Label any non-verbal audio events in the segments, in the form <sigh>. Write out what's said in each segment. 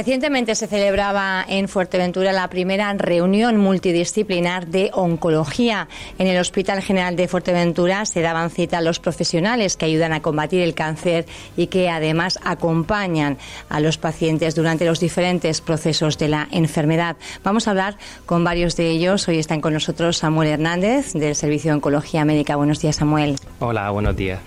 Recientemente se celebraba en Fuerteventura la primera reunión multidisciplinar de oncología. En el Hospital General de Fuerteventura se daban cita a los profesionales que ayudan a combatir el cáncer y que además acompañan a los pacientes durante los diferentes procesos de la enfermedad. Vamos a hablar con varios de ellos. Hoy están con nosotros Samuel Hernández del Servicio de Oncología Médica. Buenos días, Samuel. Hola, buenos días.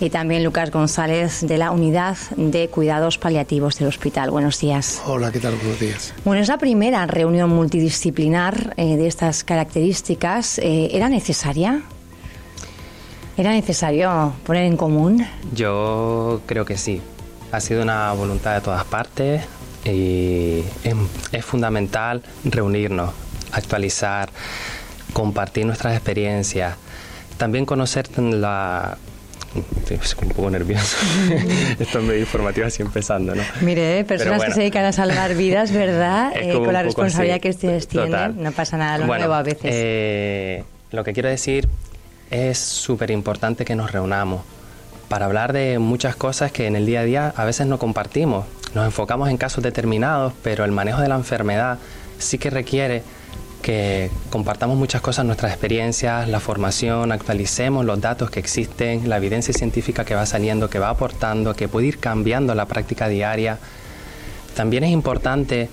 Y también Lucas González de la Unidad de Cuidados Paliativos del Hospital. Buenos días. Hola, ¿qué tal? Buenos días. Bueno, es la primera reunión multidisciplinar eh, de estas características. Eh, ¿Era necesaria? ¿Era necesario poner en común? Yo creo que sí. Ha sido una voluntad de todas partes y es, es fundamental reunirnos, actualizar, compartir nuestras experiencias, también conocer la, Estoy un poco nervioso. <laughs> Esto es medio informativo así empezando, ¿no? Mire, personas que se dedican a salvar vidas, ¿verdad? Eh, con la responsabilidad que ustedes tienen. No pasa nada, lo nuevo a veces. Eh, lo que quiero decir es súper importante que nos reunamos para hablar de muchas cosas que en el día a día a veces no compartimos. Nos enfocamos en casos determinados, pero el manejo de la enfermedad sí que requiere que compartamos muchas cosas, nuestras experiencias, la formación, actualicemos los datos que existen, la evidencia científica que va saliendo, que va aportando, que puede ir cambiando la práctica diaria. También es importante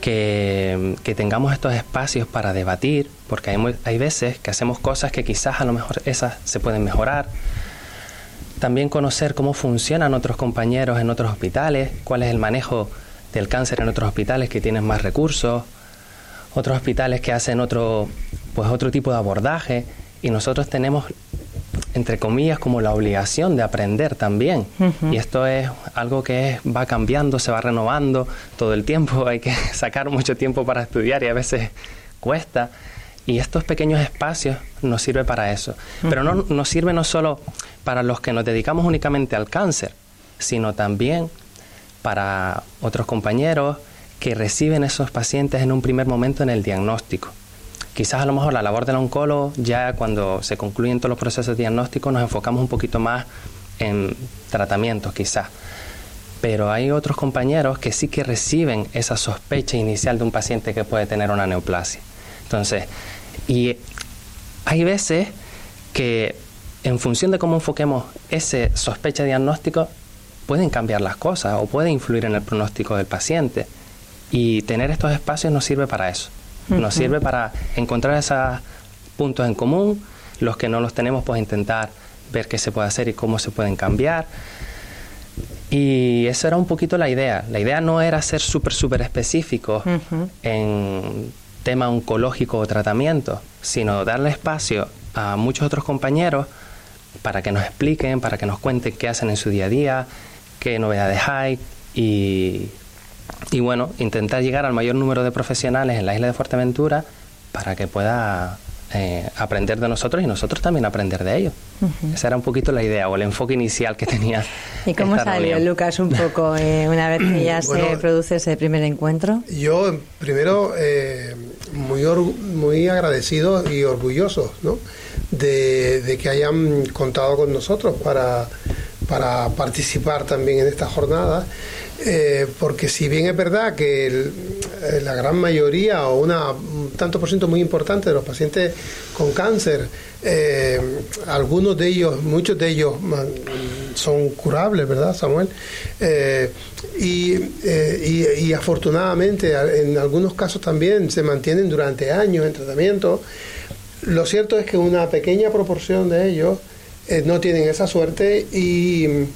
que, tengamos estos espacios para debatir, porque hay, hay veces que hacemos cosas que quizás a lo mejor esas se pueden mejorar. También conocer cómo funcionan otros compañeros en otros hospitales, cuál es el manejo del cáncer en otros hospitales que tienen más recursos, otros hospitales que hacen otro, pues otro tipo de abordaje. Y nosotros tenemos entre comillas como la obligación de aprender también. Y esto es algo que va cambiando se va renovando todo el tiempo. <laughs> Hay que sacar mucho tiempo para estudiar y a veces cuesta. Y estos pequeños espacios nos sirven para eso. Pero no nos sirve no solo para los que nos dedicamos únicamente al cáncer sino también para otros compañeros que reciben esos pacientes en un primer momento en el diagnóstico. Quizás a lo mejor la labor del oncólogo, ya cuando se concluyen todos los procesos diagnósticos, nos enfocamos un poquito más en tratamientos, quizás. Pero hay otros compañeros que sí que reciben esa sospecha inicial de un paciente que puede tener una neoplasia. Entonces, y hay veces que en función de cómo enfoquemos ese sospecha diagnóstico, pueden cambiar las cosas o puede influir en el pronóstico del paciente. Y tener estos espacios nos sirve para eso. Nos sirve para encontrar esos puntos en común, los que no los tenemos, pues intentar ver qué se puede hacer y cómo se pueden cambiar. Y esa era un poquito la idea. La idea no era ser súper, súper específico en tema oncológico o tratamiento, sino darle espacio a muchos otros compañeros para que nos expliquen, para que nos cuenten qué hacen en su día a día, qué novedades hay y y bueno, intentar llegar al mayor número de profesionales en la isla de Fuerteventura para que pueda eh, aprender de nosotros y nosotros también aprender de ellos. Esa era un poquito la idea o el enfoque inicial que tenía. ¿Y cómo salió, Lucas, un poco <laughs> eh, una vez que ya se produce ese primer encuentro? Yo, primero, eh, muy, muy agradecido y orgulloso ¿no? de, de, que hayan contado con nosotros para, para participar también en esta jornada. Eh, porque si bien es verdad que eh, la gran mayoría o una, un tanto por ciento muy importante de los pacientes con cáncer, eh, algunos de ellos, muchos de ellos son curables, ¿verdad, Samuel? Y, y, afortunadamente en algunos casos también se mantienen durante años en tratamiento. Lo cierto es que una pequeña proporción de ellos no tienen esa suerte y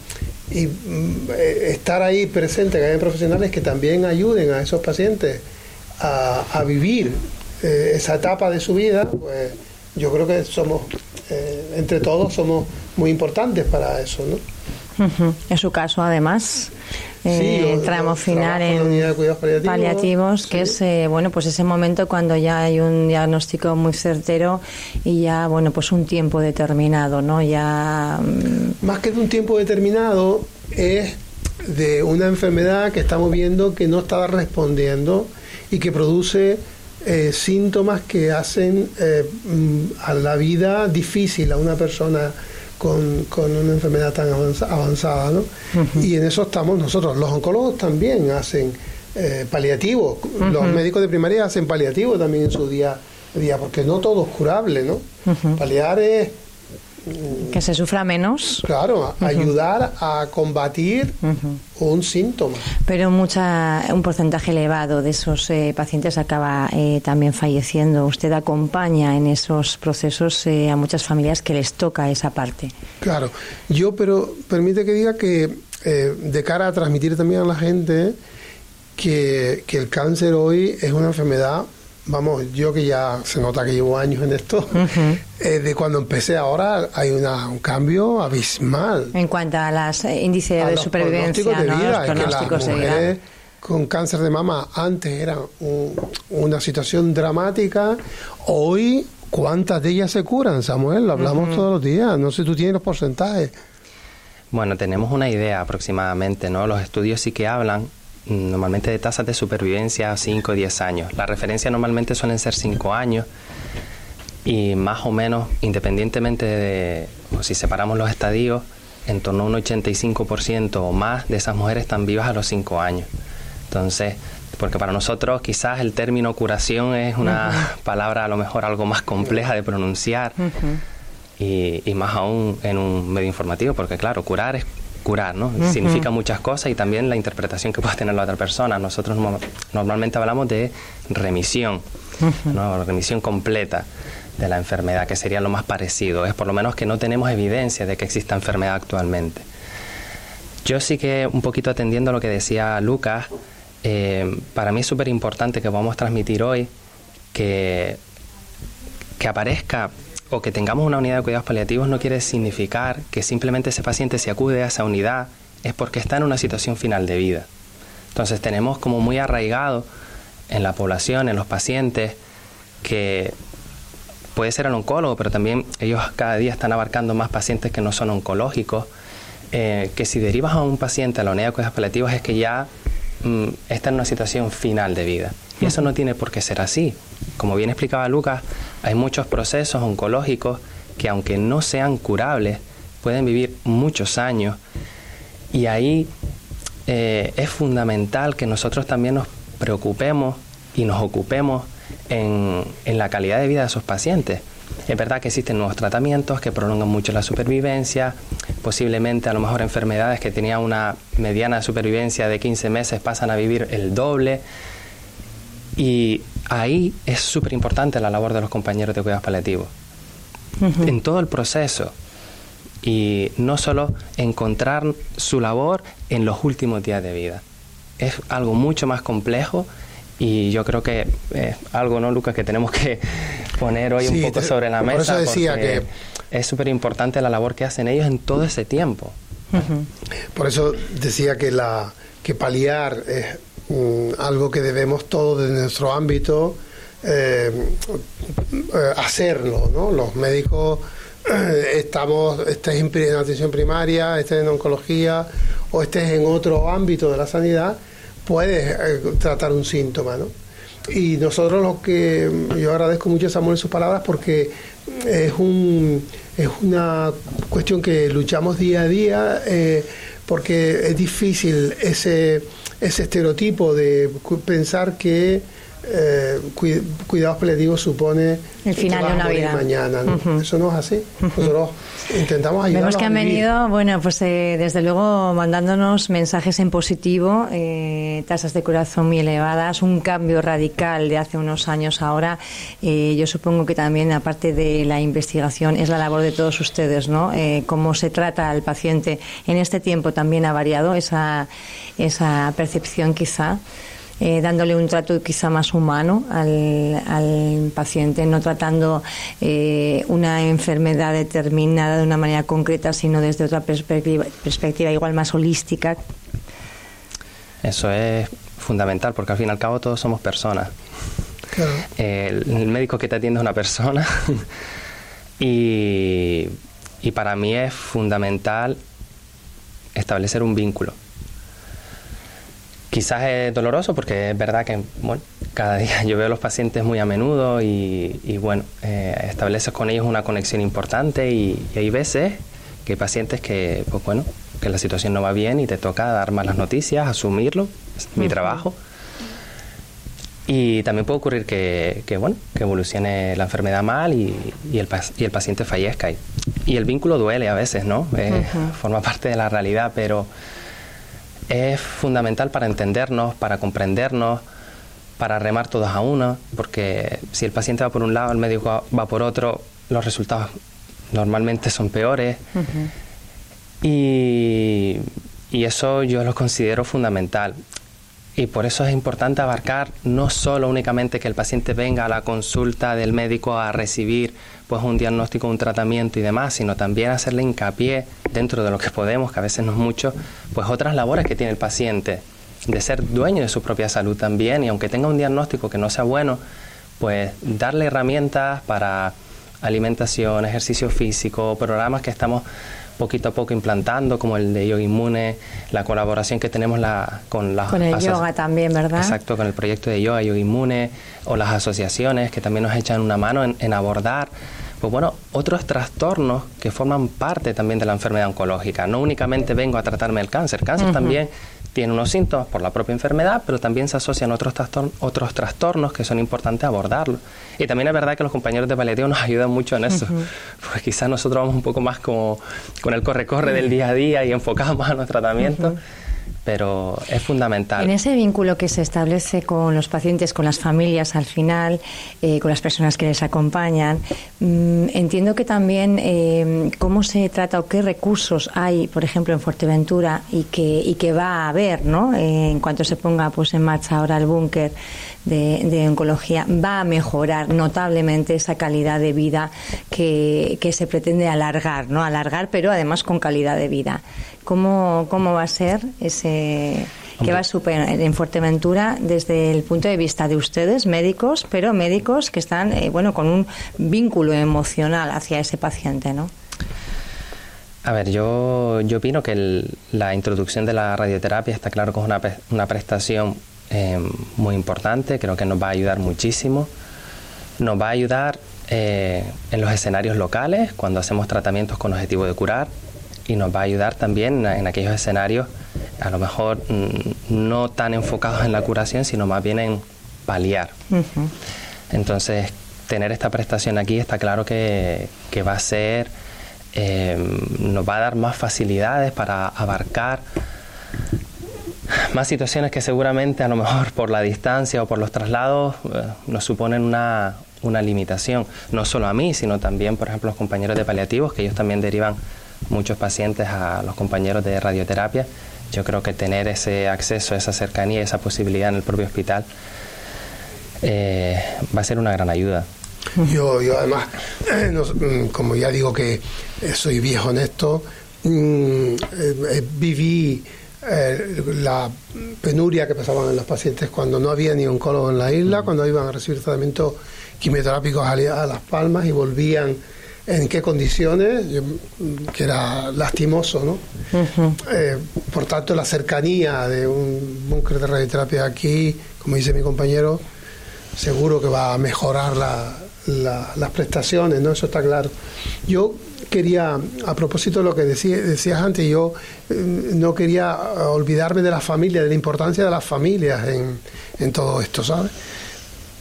y mm, eh, estar ahí presente, que haya profesionales que también ayuden a esos pacientes a, vivir eh, esa etapa de su vida, pues yo creo que somos, eh, entre todos, somos muy importantes para eso, ¿no? En su caso, además, eh, entramos final en paliativos, que es bueno pues ese momento cuando ya hay un diagnóstico muy certero y ya bueno pues un tiempo determinado, ¿no? Ya mm, más que de un tiempo determinado es de una enfermedad que estamos viendo que no estaba respondiendo y que produce eh, síntomas que hacen eh, mm, a la vida difícil a una persona con, una enfermedad tan avanzada, ¿no? Y en eso estamos nosotros. Los oncólogos también hacen eh, paliativo. Los médicos de primaria hacen paliativo también en su día a día, porque no todo es curable, ¿no? Paliar es que se sufra menos. Claro, ayudar a combatir un síntoma. Pero mucha, un porcentaje elevado de esos eh, pacientes acaba eh, también falleciendo. Usted acompaña en esos procesos eh, a muchas familias que les toca esa parte. Claro, yo, pero permite que diga que de cara a transmitir también a la gente que, que el cáncer hoy es una enfermedad vamos, yo que ya se nota que llevo años en esto, eh, de cuando empecé ahora hay una, un cambio abismal. En cuanto a los eh, índices de supervivencia, de vida, que las mujeres con cáncer de mama antes era una situación dramática, hoy cuántas de ellas se curan, Samuel, lo hablamos todos los días, no sé, tú tienes los porcentajes. Bueno, tenemos una idea aproximadamente, ¿no? Los estudios sí que hablan normalmente de tasas de supervivencia a 5 o 10 años. La referencia normalmente suelen ser 5 años y más o menos, independientemente de, o si separamos los estadios, en torno a un 85% o más de esas mujeres están vivas a los 5 años. Entonces, porque para nosotros quizás el término curación es una <laughs> palabra a lo mejor algo más compleja de pronunciar. y, y, más aún en un medio informativo, porque claro, curar es curar, ¿no? Significa muchas cosas y también la interpretación que puede tener la otra persona. Nosotros normalmente hablamos de remisión, ¿no? Remisión completa de la enfermedad, que sería lo más parecido. Es por lo menos que no tenemos evidencia de que exista enfermedad actualmente. Yo sí que un poquito atendiendo a lo que decía Lucas, eh, para mí es súper importante que podamos transmitir hoy que, que aparezca o que tengamos una unidad de cuidados paliativos no quiere significar que simplemente ese paciente se acude a esa unidad es porque está en una situación final de vida. Entonces tenemos como muy arraigado en la población, en los pacientes, que puede ser el oncólogo, pero también ellos cada día están abarcando más pacientes que no son oncológicos, eh, que si derivas a un paciente a la unidad de cuidados paliativos es que ya mm, está en una situación final de vida. Y eso no tiene por qué ser así. Como bien explicaba Lucas, hay muchos procesos oncológicos que aunque no sean curables, pueden vivir muchos años. Y ahí eh, es fundamental que nosotros también nos preocupemos y nos ocupemos en, en, la calidad de vida de esos pacientes. Es verdad que existen nuevos tratamientos que prolongan mucho la supervivencia, posiblemente a lo mejor enfermedades que tenían una mediana supervivencia de 15 meses pasan a vivir el doble. Y ahí es súper importante la labor de los compañeros de cuidados paliativos. En todo el proceso. Y no solo encontrar su labor en los últimos días de vida. Es algo mucho más complejo y yo creo que es algo, ¿no, Lucas, que tenemos que <laughs> poner hoy un poco sobre la mesa. Por eso decía que es súper importante la labor que hacen ellos en todo ese tiempo. Por eso decía que la que paliar es Mm, algo que debemos todos desde nuestro ámbito eh, eh, hacerlo, ¿no? Los médicos eh, estamos, estés en atención primaria, estés en oncología o estés en otro ámbito de la sanidad, puedes tratar un síntoma, ¿no? Y nosotros lo que yo agradezco mucho a Samuel sus palabras porque es un es una cuestión que luchamos día a día porque es difícil ese ese estereotipo de pensar que eh, cuidados paliativos supone el final de una vida. mañana eso no es así. Nosotros intentamos ayudar vemos que han venido bueno pues eh, desde luego mandándonos mensajes en positivo eh, tasas de corazón muy elevadas un cambio radical de hace unos años ahora. Yo supongo que también aparte de la investigación es la labor de todos ustedes no cómo se trata al paciente en este tiempo también ha variado esa esa percepción quizá eh, dándole un trato quizá más humano al, paciente, no tratando eh, una enfermedad determinada de una manera concreta, sino desde otra perspectiva, perspectiva igual más holística. Eso es fundamental, porque al fin y al cabo todos somos personas. el, médico que te atiende es una persona <laughs> y, y para mí es fundamental establecer un vínculo Quizás es doloroso porque es verdad que bueno, cada día <laughs> yo veo a los pacientes muy a menudo y, bueno, eh, estableces con ellos una conexión importante y, hay veces que hay pacientes que, pues bueno, que la situación no va bien y te toca dar malas noticias, asumirlo, es mi trabajo. Y también puede ocurrir que, bueno, que evolucione la enfermedad mal y, el, y el, paciente fallezca. Y, y, el vínculo duele a veces, ¿no? Eh, forma <laughs> parte de la realidad, pero es fundamental para entendernos, para comprendernos, para remar todos a una, porque si el paciente va por un lado, el médico va por otro, los resultados normalmente son peores. y, y eso yo lo considero fundamental. Y por eso es importante abarcar no solo únicamente que el paciente venga a la consulta del médico a recibir pues un diagnóstico, un tratamiento y demás, sino también hacerle hincapié dentro de lo que podemos, que a veces no es mucho, pues otras labores que tiene el paciente, de ser dueño de su propia salud también y aunque tenga un diagnóstico que no sea bueno, pues darle herramientas para alimentación, ejercicio físico, programas que estamos poquito a poco implantando, como el de Yoga Inmune, la colaboración que tenemos la, con las... Con el yoga también, ¿verdad? Exacto, con el proyecto de yoga, Yoga Inmune, o las asociaciones que también nos echan una mano en, abordar pues bueno, otros trastornos que forman parte también de la enfermedad oncológica. No únicamente vengo a tratarme el cáncer, cáncer también tiene unos síntomas por la propia enfermedad, pero también se asocian otros, trastornos, otros trastornos que son importantes abordarlos. Y también es verdad que los compañeros de paliativo nos <laughs> ayudan mucho en eso, pues quizás nosotros vamos un poco más como con el corre-corre del día a día y enfocamos más a nuestro tratamiento pero es fundamental. En ese vínculo que se establece con los pacientes, con las familias al final, eh, con las personas que les acompañan, mm, entiendo que también eh, cómo se trata o qué recursos hay, por ejemplo, en Fuerteventura y que, y que va a haber, ¿no? Eh, en cuanto se ponga pues en marcha ahora el búnker de, oncología, va a mejorar notablemente esa calidad de vida que, que se pretende alargar, ¿no? Alargar, pero además con calidad de vida. ¿Cómo, cómo va a ser ese que va a superar en Fuerteventura desde el punto de vista de ustedes, médicos, pero médicos que están eh, bueno con un vínculo emocional hacia ese paciente, ¿no? A ver, yo, yo opino que la introducción de la radioterapia está claro que es una, una prestación eh, muy importante, creo que nos va a ayudar muchísimo. Nos va a ayudar eh, en los escenarios locales, cuando hacemos tratamientos con objetivo de curar, y nos va a ayudar también en aquellos escenarios a lo mejor mm, no tan enfocados en la curación, sino más bien en paliar. Entonces, tener esta prestación aquí está claro que, va a ser, eh, nos va a dar más facilidades para abarcar más situaciones que seguramente a lo mejor por la distancia o por los traslados eh, nos suponen una, una limitación, no solo a mí, sino también, por ejemplo, los compañeros de paliativos, que ellos también derivan muchos pacientes a los compañeros de radioterapia. Yo creo que tener ese acceso, esa cercanía, esa posibilidad en el propio hospital eh, va a ser una gran ayuda. Yo, yo además, eh, mm, como ya digo que eh, soy viejo en esto, mm, viví la penuria que pasaban en los pacientes cuando no había ni oncólogo en la isla, cuando iban a recibir tratamientos quimioterápicos a Las Palmas y volvían en qué condiciones, que era lastimoso, ¿no? Eh, por tanto, la cercanía de un búnker de radioterapia aquí, como dice mi compañero, seguro que va a mejorar las prestaciones, ¿no? Eso está claro. Yo quería, a propósito de lo que decías antes, yo eh, no quería olvidarme de la familia, de la importancia de las familias en, en todo esto, ¿sabes?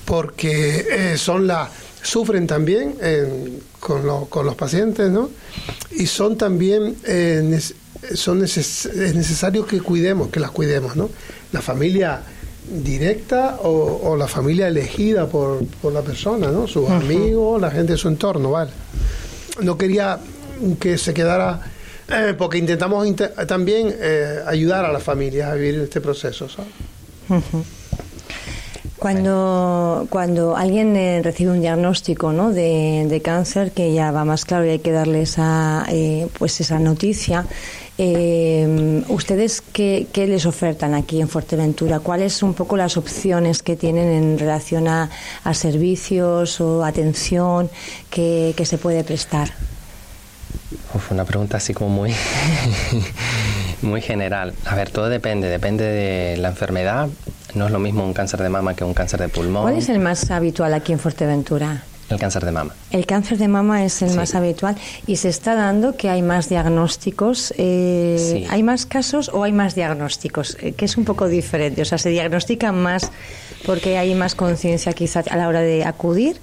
Porque eh, son las sufren también con, los pacientes, ¿no? Y son también, eh, son es necesario que cuidemos, que las cuidemos, ¿no? La familia directa o, la familia elegida por, la persona, ¿no? Sus amigos, la gente de su entorno, ¿vale? No quería que se quedara, eh, porque intentamos también eh, ayudar a las familias a vivir este proceso, ¿sabes? Cuando, cuando alguien eh, recibe un diagnóstico ¿no? de, cáncer, que ya va más claro y hay que darle esa, eh, pues esa noticia, eh, ¿ustedes qué, les ofertan aquí en Fuerteventura? ¿Cuáles son un poco las opciones que tienen en relación a, servicios o atención que, que se puede prestar? Uf, una pregunta así como muy, muy general. A ver, todo depende, depende de la enfermedad. No es lo mismo un cáncer de mama que un cáncer de pulmón. ¿Cuál es el más habitual aquí en Fuerteventura? el cáncer de mama. El cáncer de mama es el más habitual y se está dando que hay más diagnósticos. Eh, ¿Hay más casos o hay más diagnósticos? Eh, que es un poco diferente. O sea, se diagnostican más porque hay más conciencia quizá a la hora de acudir.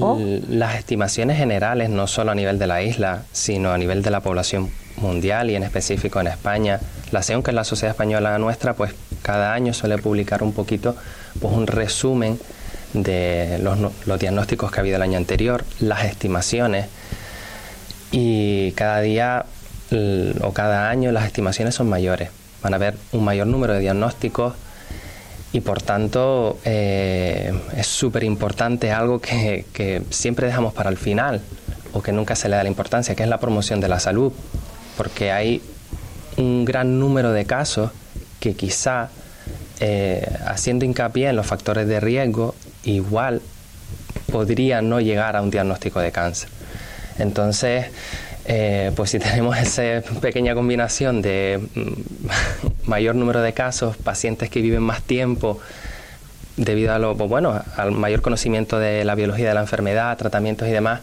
¿o? Las estimaciones generales, no solo a nivel de la isla, sino a nivel de la población mundial y en específico en España, la SEON, que es la Sociedad Española nuestra, pues cada año suele publicar un poquito, pues un resumen de los, diagnósticos que ha habido el año anterior, las estimaciones y cada día o cada año las estimaciones son mayores. Van a haber un mayor número de diagnósticos y por tanto eh, es súper importante algo que, que siempre dejamos para el final o que nunca se le da la importancia, que es la promoción de la salud, porque hay un gran número de casos que quizá eh, haciendo hincapié en los factores de riesgo, igual podría no llegar a un diagnóstico de cáncer. Entonces, eh, pues si <laughs> tenemos esa pequeña combinación de mm, <laughs> mayor número de casos, pacientes que viven más tiempo, debido a lo, pues bueno, al mayor conocimiento de la biología de la enfermedad, tratamientos y demás,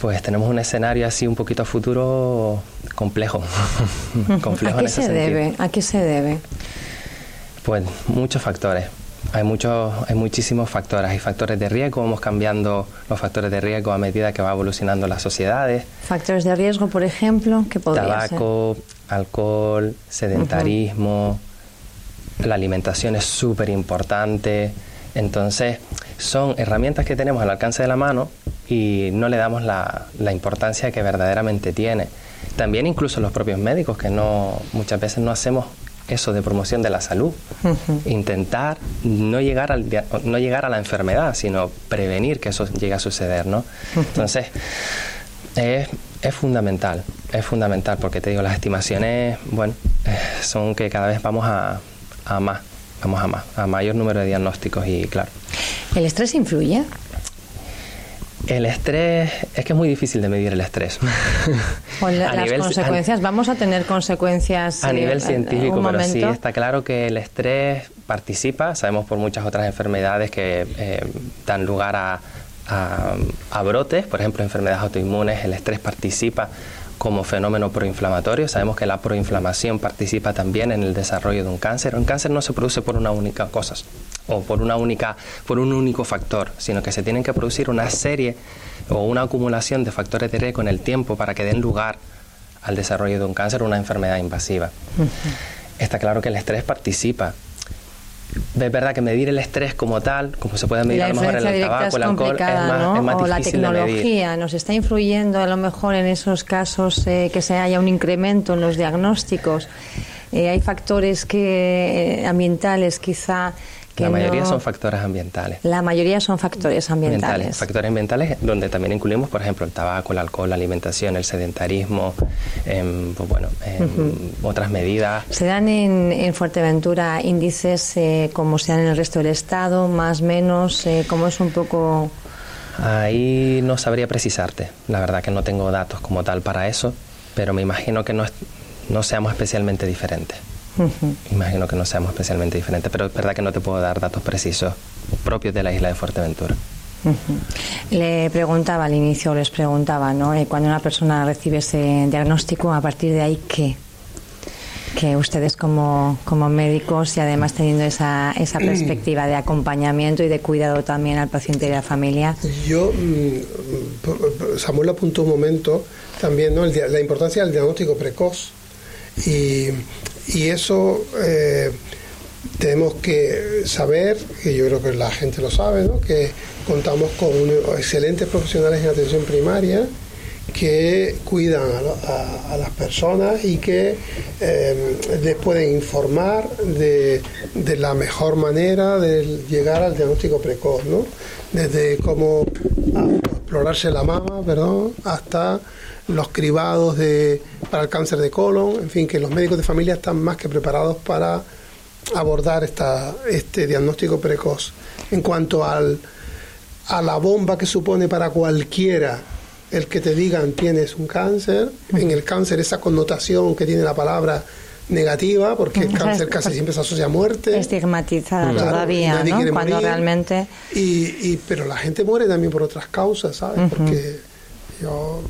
pues tenemos un escenario así un poquito a futuro complejo. <laughs> complejo ¿A qué se debe? ¿A qué se debe? Pues muchos factores. Hay muchos, hay muchísimos factores. Hay factores de riesgo, vamos cambiando los factores de riesgo a medida que va evolucionando las sociedades. Factores de riesgo, por ejemplo, que podría Tabaco, alcohol, sedentarismo, la alimentación es súper importante. Entonces, son herramientas que tenemos al alcance de la mano y no le damos la, la importancia que verdaderamente tiene. También incluso los propios médicos, que no muchas veces no hacemos eso de promoción de la salud. Intentar no llegar, al, no llegar a la enfermedad, sino prevenir que eso llegue a suceder, ¿no? Entonces, es, es, fundamental, es fundamental, porque te digo, las estimaciones, bueno, eh, son que cada vez vamos a, a más, vamos a más, a mayor número de diagnósticos y claro. ¿El estrés influye? El estrés, es que es muy difícil de medir el estrés. <laughs> las consecuencias, vamos a tener consecuencias. A nivel científico, pero sí, está claro que el estrés participa, sabemos por muchas otras enfermedades que eh, dan lugar a, a brotes, por ejemplo, enfermedades autoinmunes, el estrés participa como fenómeno proinflamatorio. Sabemos que la proinflamación participa también en el desarrollo de un cáncer. Un cáncer no se produce por una única cosa o por una única por un único factor, sino que se tienen que producir una serie o una acumulación de factores de riesgo en el tiempo para que den lugar al desarrollo de un cáncer o una enfermedad invasiva. Está claro que el estrés participa, es verdad que medir el estrés como tal, como se puede medir a lo mejor en el tabaco, el alcohol, es más, o la tecnología nos está influyendo a lo mejor en esos casos eh, que se haya un incremento en los diagnósticos. Eh, hay factores que eh, ambientales quizá la mayoría son factores ambientales. La mayoría son factores ambientales. Factores ambientales donde también incluimos, por ejemplo, el tabaco, el alcohol, la alimentación, el sedentarismo, em, pues bueno, em, otras medidas. ¿Se dan en, Fuerteventura índices eh, como se dan en el resto del Estado, más, menos? Eh, ¿Cómo es un poco...? Ahí no sabría precisarte. La verdad que no tengo datos como tal para eso, pero me imagino que no, no seamos especialmente diferentes. Imagino que no seamos especialmente diferentes, pero es verdad que no te puedo dar datos precisos propios de la isla de Fuerteventura. Le preguntaba al inicio, les preguntaba, ¿no? Eh, cuando una persona recibe ese diagnóstico, a partir de ahí, ¿qué? Que ustedes como, como médicos y además teniendo esa, esa <clears throat> perspectiva de acompañamiento y de cuidado también al paciente y a la familia. Yo, mm, Samuel apuntó un momento también, ¿no? la importancia del diagnóstico precoz. Y y eso eh, tenemos que saber, y yo creo que la gente lo sabe, ¿no? que contamos con excelentes profesionales en atención primaria que cuidan a, las personas y que eh, les pueden informar de, de, la mejor manera de llegar al diagnóstico precoz, ¿no? desde cómo la mama, perdón, hasta los cribados de, para el cáncer de colon, en fin, que los médicos de familia están más que preparados para abordar esta, este diagnóstico precoz. En cuanto al, a la bomba que supone para cualquiera el que te digan tienes un cáncer, en el cáncer esa connotación que tiene la palabra negativa, porque el cáncer casi siempre se asocia a muerte. Estigmatizada todavía, ¿no? Cuando realmente... Y, pero la gente muere también por otras causas, ¿sabes? Porque yo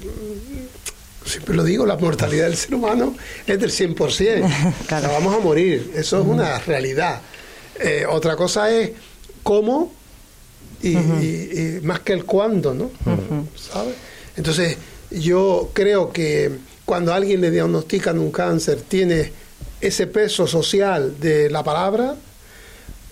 siempre lo digo, la mortalidad del ser humano es del 100%. <laughs> claro. vamos a morir, eso es una realidad. Eh, otra cosa es cómo y, más que el cuándo, ¿no? ¿Sabes? Entonces, yo creo que cuando a alguien le diagnostican un cáncer, tiene ese peso social de la palabra,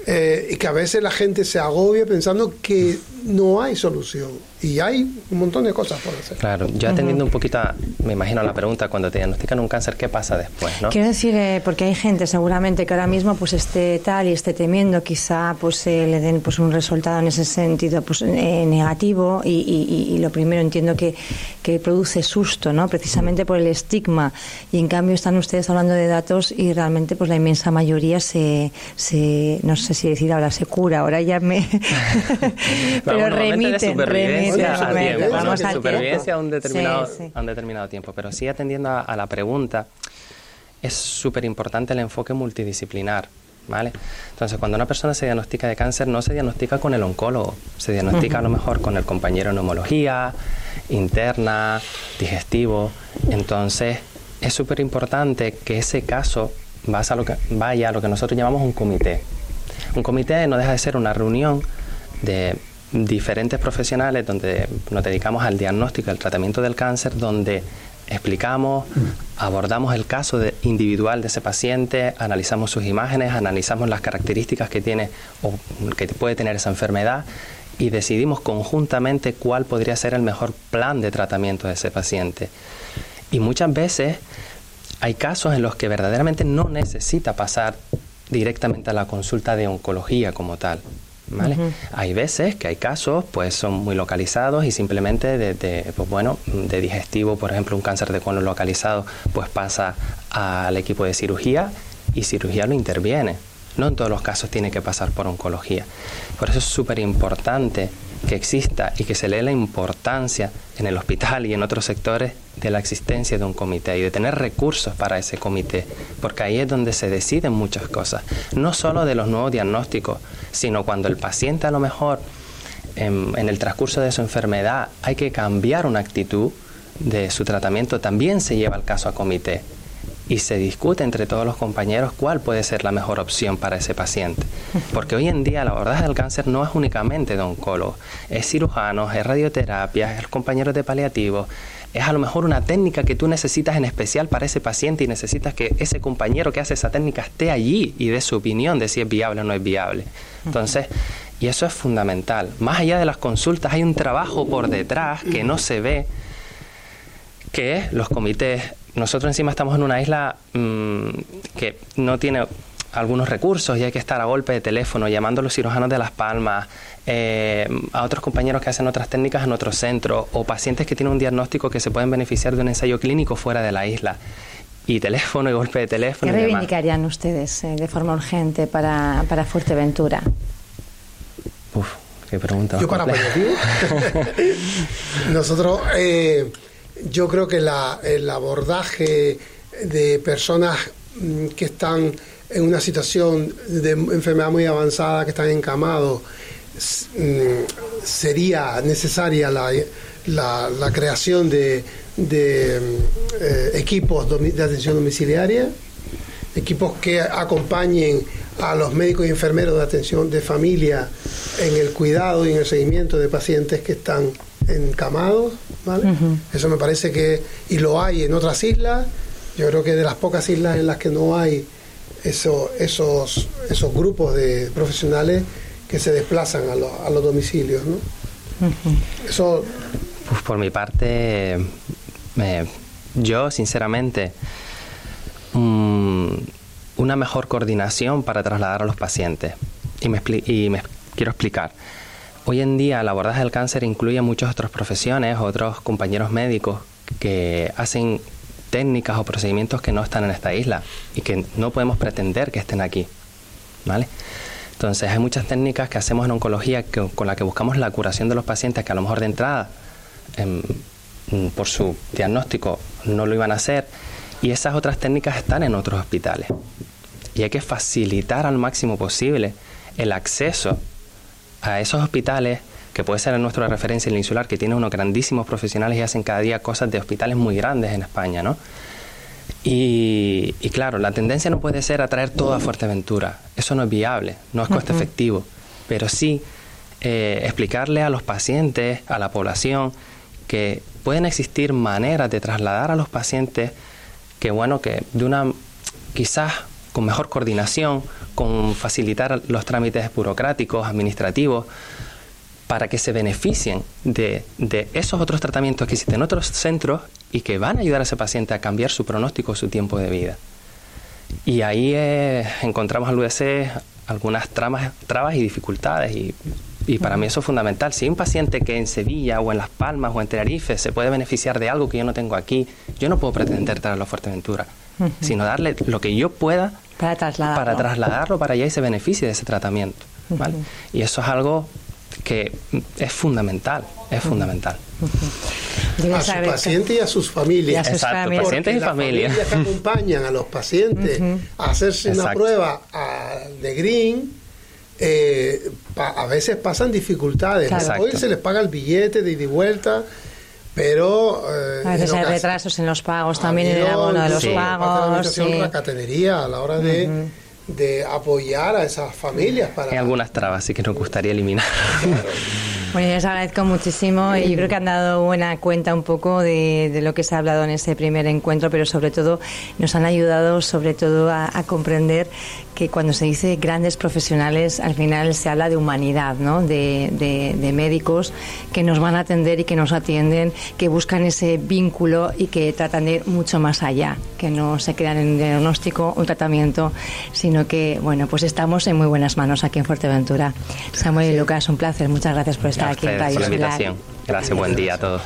eh, y que a veces la gente se agobia pensando que no hay solución. Y hay un montón de cosas por hacer. Claro, yo atendiendo un poquito, me imagino la pregunta, cuando te diagnostican un cáncer, ¿qué pasa después? ¿no? Quiero decir, eh, porque hay gente seguramente que ahora mismo pues esté tal y esté temiendo, quizá pues eh, le den pues un resultado en ese sentido pues negativo y, lo primero entiendo que, que produce susto, ¿no? Precisamente por el estigma y en cambio están ustedes hablando de datos y realmente pues la inmensa mayoría se, se no sé si decir ahora se cura, ahora ya me... <laughs> <laughs> pero remiten, remiten, a supervivencia a un determinado, A un determinado tiempo. Pero sí atendiendo a, la pregunta, es súper importante el enfoque multidisciplinar. ¿Vale? Entonces, cuando una persona se diagnostica de cáncer, no se diagnostica con el oncólogo, se diagnostica a lo mejor con el compañero en neumología, interna, digestivo. Entonces, es súper importante que ese caso vaya a, lo que, vaya a lo que nosotros llamamos un comité. Un comité no deja de ser una reunión de diferentes profesionales donde nos dedicamos al diagnóstico y al tratamiento del cáncer, donde explicamos, abordamos el caso individual de ese paciente, analizamos sus imágenes, analizamos las características que tiene o que puede tener esa enfermedad y decidimos conjuntamente cuál podría ser el mejor plan de tratamiento de ese paciente. Y muchas veces hay casos en los que verdaderamente no necesita pasar directamente a la consulta de oncología como tal. ¿Vale? Hay veces que hay casos, pues son muy localizados y simplemente de, pues bueno, de digestivo, por ejemplo, un cáncer de colon localizado, pues pasa al equipo de cirugía y cirugía lo interviene. No en todos los casos tiene que pasar por oncología. Por eso es súper importante que exista y que se lee la importancia en el hospital y en otros sectores de la existencia de un comité y de tener recursos para ese comité, porque ahí es donde se deciden muchas cosas, no solo de los nuevos diagnósticos, sino cuando el paciente a lo mejor en, en el transcurso de su enfermedad hay que cambiar una actitud de su tratamiento, también se lleva el caso a comité y se discute entre todos los compañeros cuál puede ser la mejor opción para ese paciente. <laughs> Porque hoy en día la abordaje del cáncer no es únicamente de oncólogo, es cirujano, es radioterapia, es compañeros de paliativo, es a lo mejor una técnica que tú necesitas en especial para ese paciente y necesitas que ese compañero que hace esa técnica esté allí y dé su opinión de si es viable o no es viable. Entonces, y eso es fundamental. Más allá de las consultas hay un trabajo por detrás que no se ve, que es los comités nosotros encima estamos en una isla mm, que no tiene algunos recursos y hay que estar a golpe de teléfono llamando a los cirujanos de Las Palmas, eh, a otros compañeros que hacen otras técnicas en otros centros o pacientes que tienen un diagnóstico que se pueden beneficiar de un ensayo clínico fuera de la isla. Y teléfono y golpe de teléfono. ¿Qué reivindicarían ustedes eh, de forma urgente para, para Fuerteventura? Uf, qué pregunta. Yo para <laughs> Nosotros... Eh, yo creo que el abordaje de personas mm, que están en una situación de enfermedad muy avanzada, que están encamados, mm, sería necesaria la, la, creación de, de mm, eh, equipos de atención domiciliaria, equipos que acompañen a los médicos y enfermeros de atención de familia en el cuidado y en el seguimiento de pacientes que están encamados, ¿vale? Eso me parece que, y lo hay en otras islas, yo creo que de las pocas islas en las que no hay eso, esos, esos grupos de profesionales que se desplazan a, a los domicilios, ¿no? Eso... Pues por mi parte, yo sinceramente, mm, una mejor coordinación para trasladar a los pacientes. Y me, y me quiero explicar. Hoy en día el abordaje del cáncer incluye muchas otras profesiones, otros compañeros médicos que hacen técnicas o procedimientos que no están en esta isla y que no podemos pretender que estén aquí. ¿Vale? Entonces hay muchas técnicas que hacemos en oncología con las que buscamos la curación de los pacientes que a lo mejor de entrada, em, por su diagnóstico, no lo iban a hacer Y esas otras técnicas están en otros hospitales. Y hay que facilitar al máximo posible el acceso a esos hospitales que puede ser en nuestra referencia el insular, que tiene unos grandísimos profesionales y hacen cada día cosas de hospitales muy grandes en España, ¿no? Y, claro, la tendencia no puede ser atraer todo a Fuerteventura. Eso no es viable, no es coste efectivo. Pero sí eh, explicarle a los pacientes, a la población, que pueden existir maneras de trasladar a los pacientes que, bueno, que de una quizás con mejor coordinación, con facilitar los trámites burocráticos, administrativos, para que se beneficien de, esos otros tratamientos que existen en otros centros y que van a ayudar a ese paciente a cambiar su pronóstico, su tiempo de vida. Y ahí eh, encontramos al UDC algunas tramas, trabas y dificultades y, para mí eso es fundamental. Si hay un paciente que en Sevilla o en Las Palmas o en Tenerife se puede beneficiar de algo que yo no tengo aquí, yo no puedo pretender traerlo a Fuerteventura, sino darle lo que yo pueda para trasladarlo, para trasladarlo para allá y se beneficie de ese tratamiento. Y eso es algo que es fundamental, es fundamental. A su paciente y a sus familias. Y Exacto, pacientes y familias. que acompañan a los pacientes a hacerse una prueba de Green, eh, a veces pasan dificultades. Hoy se les paga el billete de ida y vuelta, pero... Eh, a veces hay retrasos en los pagos, también en el abono de los pagos. Sí. a la hora de de apoyar a esas familias. Para... Hay algunas trabas, sí que nos gustaría eliminar. Bueno, les agradezco muchísimo y yo creo que han dado buena cuenta un poco de, lo que se ha hablado en ese primer encuentro, pero sobre todo nos han ayudado sobre todo a, comprender que cuando se dice grandes profesionales, al final se habla de humanidad, ¿no? De, médicos que nos van a atender y que nos atienden, que buscan ese vínculo y que tratan de ir mucho más allá, que no se quedan en un diagnóstico, un tratamiento, sino que, bueno, pues estamos en muy buenas manos aquí en Fuerteventura. Samuel y Lucas, un placer. Muchas gracias por estar aquí en Radio por la invitación. Gracias, buen día a todos.